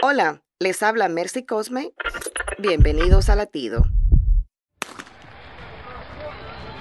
Hola, les habla Mercy Cosme. Bienvenidos a Latido.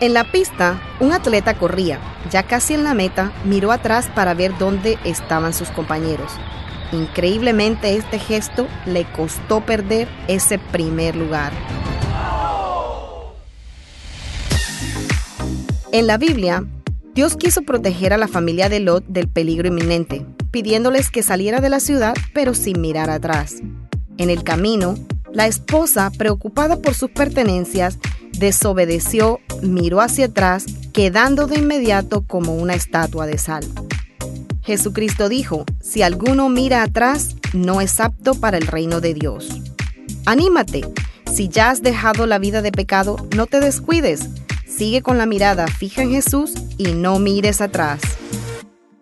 En la pista, un atleta corría. Ya casi en la meta, miró atrás para ver dónde estaban sus compañeros. Increíblemente este gesto le costó perder ese primer lugar. En la Biblia, Dios quiso proteger a la familia de Lot del peligro inminente, pidiéndoles que saliera de la ciudad pero sin mirar atrás. En el camino, la esposa, preocupada por sus pertenencias, desobedeció, miró hacia atrás, quedando de inmediato como una estatua de sal. Jesucristo dijo, si alguno mira atrás, no es apto para el reino de Dios. Anímate, si ya has dejado la vida de pecado, no te descuides, sigue con la mirada fija en Jesús y no mires atrás.